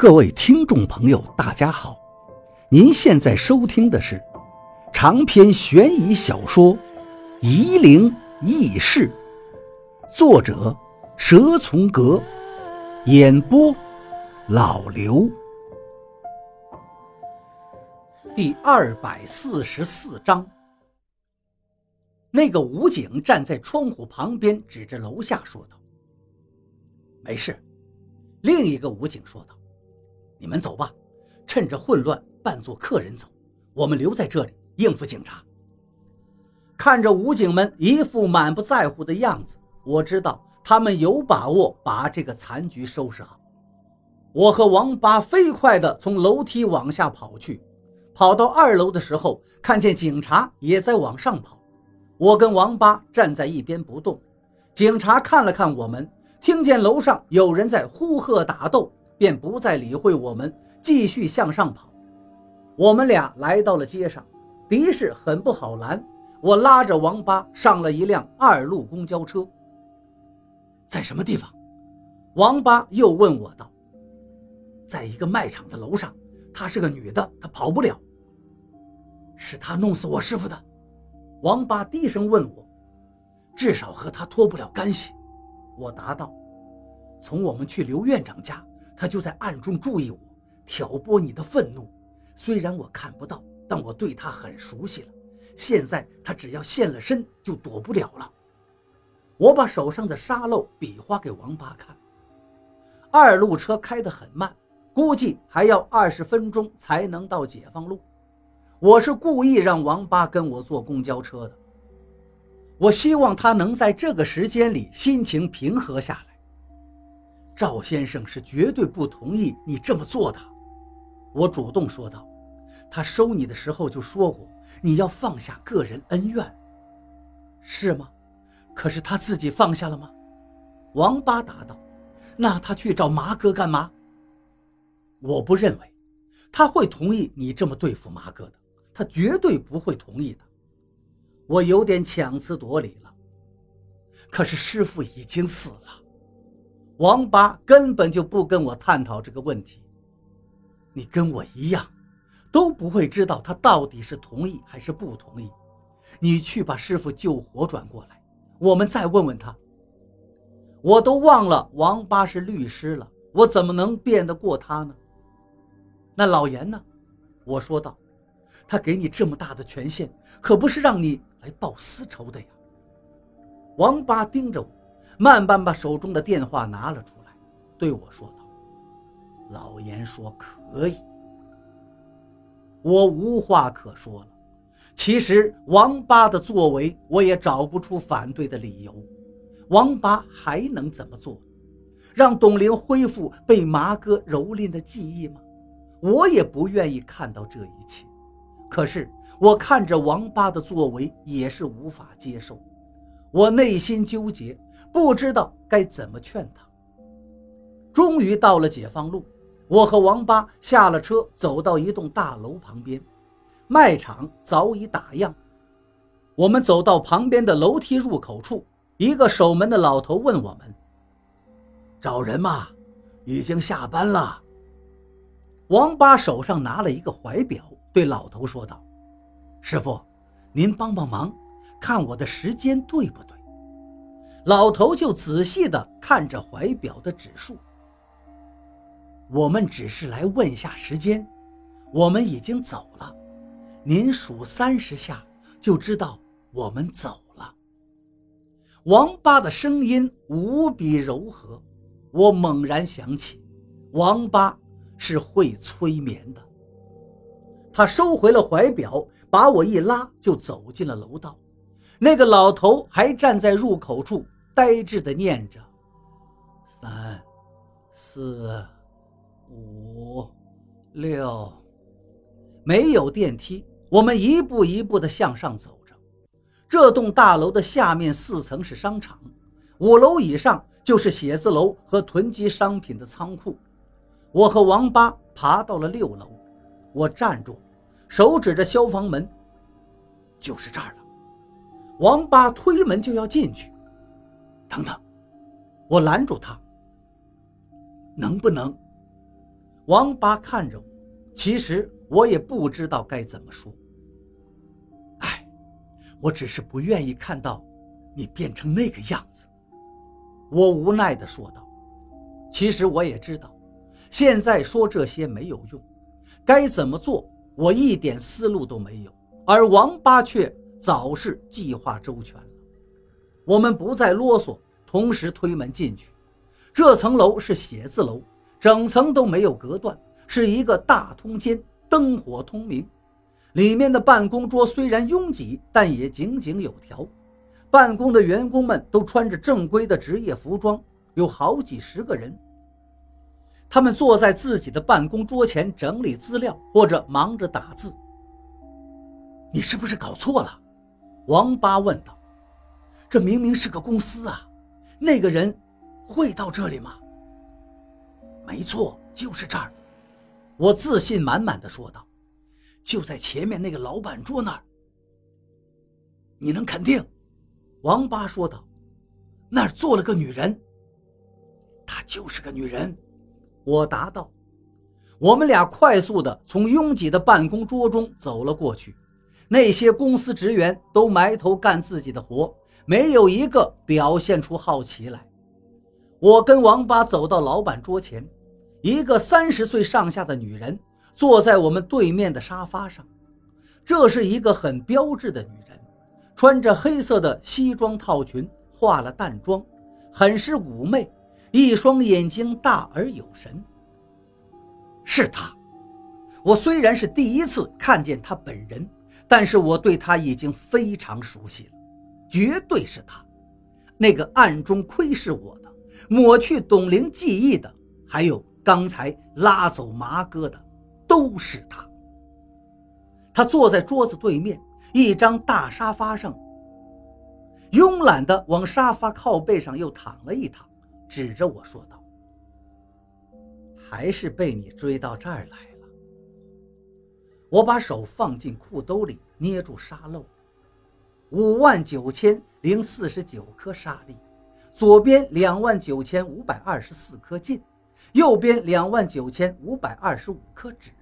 各位听众朋友，大家好！您现在收听的是长篇悬疑小说《夷陵轶事》，作者蛇从阁，演播老刘。第二百四十四章，那个武警站在窗户旁边，指着楼下说道：“没事。”另一个武警说道。你们走吧，趁着混乱扮作客人走，我们留在这里应付警察。看着武警们一副满不在乎的样子，我知道他们有把握把这个残局收拾好。我和王八飞快地从楼梯往下跑去，跑到二楼的时候，看见警察也在往上跑。我跟王八站在一边不动，警察看了看我们，听见楼上有人在呼喝打斗。便不再理会我们，继续向上跑。我们俩来到了街上，的士很不好拦。我拉着王八上了一辆二路公交车。在什么地方？王八又问我道。在一个卖场的楼上。她是个女的，她跑不了。是她弄死我师傅的。王八低声问我。至少和她脱不了干系。我答道。从我们去刘院长家。他就在暗中注意我，挑拨你的愤怒。虽然我看不到，但我对他很熟悉了。现在他只要现了身，就躲不了了。我把手上的沙漏比划给王八看。二路车开得很慢，估计还要二十分钟才能到解放路。我是故意让王八跟我坐公交车的。我希望他能在这个时间里心情平和下来。赵先生是绝对不同意你这么做的，我主动说道。他收你的时候就说过，你要放下个人恩怨，是吗？可是他自己放下了吗？王八答道。那他去找麻哥干嘛？我不认为他会同意你这么对付麻哥的，他绝对不会同意的。我有点强词夺理了。可是师傅已经死了。王八根本就不跟我探讨这个问题。你跟我一样，都不会知道他到底是同意还是不同意。你去把师傅救活转过来，我们再问问他。我都忘了王八是律师了，我怎么能辩得过他呢？那老严呢？我说道，他给你这么大的权限，可不是让你来报私仇的呀。王八盯着我。慢慢把手中的电话拿了出来，对我说道：“老严说可以。”我无话可说了。其实王八的作为，我也找不出反对的理由。王八还能怎么做？让董玲恢复被麻哥蹂躏的记忆吗？我也不愿意看到这一切。可是我看着王八的作为，也是无法接受。我内心纠结。不知道该怎么劝他。终于到了解放路，我和王八下了车，走到一栋大楼旁边，卖场早已打烊。我们走到旁边的楼梯入口处，一个守门的老头问我们：“找人吗？已经下班了。”王八手上拿了一个怀表，对老头说道：“师傅，您帮帮忙，看我的时间对不对？”老头就仔细地看着怀表的指数。我们只是来问下时间，我们已经走了。您数三十下就知道我们走了。王八的声音无比柔和，我猛然想起，王八是会催眠的。他收回了怀表，把我一拉，就走进了楼道。那个老头还站在入口处，呆滞地念着：“三、四、五、六。”没有电梯，我们一步一步地向上走着。这栋大楼的下面四层是商场，五楼以上就是写字楼和囤积商品的仓库。我和王八爬到了六楼，我站住，手指着消防门：“就是这儿了。”王八推门就要进去，等等，我拦住他。能不能？王八看着我，其实我也不知道该怎么说。哎，我只是不愿意看到你变成那个样子。我无奈地说道。其实我也知道，现在说这些没有用，该怎么做我一点思路都没有，而王八却早是计划周全了。我们不再啰嗦，同时推门进去。这层楼是写字楼，整层都没有隔断，是一个大通间，灯火通明。里面的办公桌虽然拥挤，但也井井有条。办公的员工们都穿着正规的职业服装，有好几十个人。他们坐在自己的办公桌前整理资料，或者忙着打字。你是不是搞错了？王八问道。这明明是个公司啊，那个人会到这里吗？没错，就是这儿。我自信满满的说道：“就在前面那个老板桌那儿。”你能肯定？王八说道：“那儿坐了个女人。”她就是个女人。我答道：“我们俩快速的从拥挤的办公桌中走了过去，那些公司职员都埋头干自己的活。”没有一个表现出好奇来。我跟王八走到老板桌前，一个三十岁上下的女人坐在我们对面的沙发上。这是一个很标致的女人，穿着黑色的西装套裙，化了淡妆，很是妩媚，一双眼睛大而有神。是她。我虽然是第一次看见她本人，但是我对他已经非常熟悉了。绝对是他，那个暗中窥视我的、抹去董玲记忆的，还有刚才拉走麻哥的，都是他。他坐在桌子对面一张大沙发上，慵懒地往沙发靠背上又躺了一躺，指着我说道：“还是被你追到这儿来。”我把手放进裤兜里，捏住沙漏。五万九千零四十九颗沙粒，左边两万九千五百二十四颗金，右边两万九千五百二十五颗纸。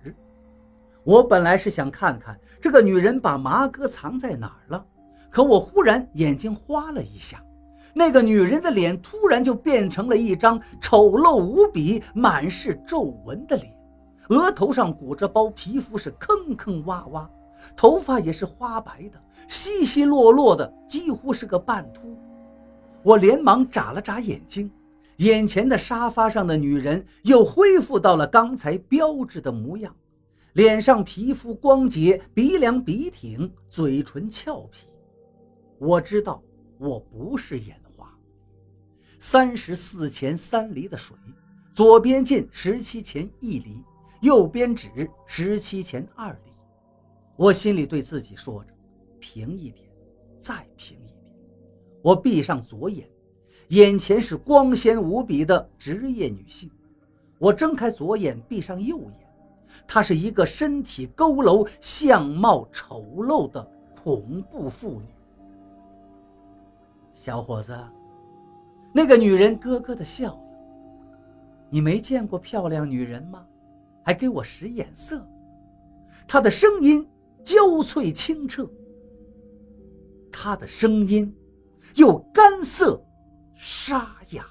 我本来是想看看这个女人把麻哥藏在哪儿了，可我忽然眼睛花了一下，那个女人的脸突然就变成了一张丑陋无比、满是皱纹的脸，额头上鼓着包，皮肤是坑坑洼洼。头发也是花白的，稀稀落落的，几乎是个半秃。我连忙眨了眨眼睛，眼前的沙发上的女人又恢复到了刚才标致的模样，脸上皮肤光洁，鼻梁笔挺，嘴唇俏皮。我知道我不是眼花。三十四钱三厘的水，左边进十七钱一厘，右边指十七前二里。我心里对自己说着：“平一点，再平一点。”我闭上左眼，眼前是光鲜无比的职业女性。我睁开左眼，闭上右眼，她是一个身体佝偻、相貌丑陋的恐怖妇女。小伙子，那个女人咯咯地笑了。你没见过漂亮女人吗？还给我使眼色。他的声音。焦脆清澈，他的声音又干涩沙哑。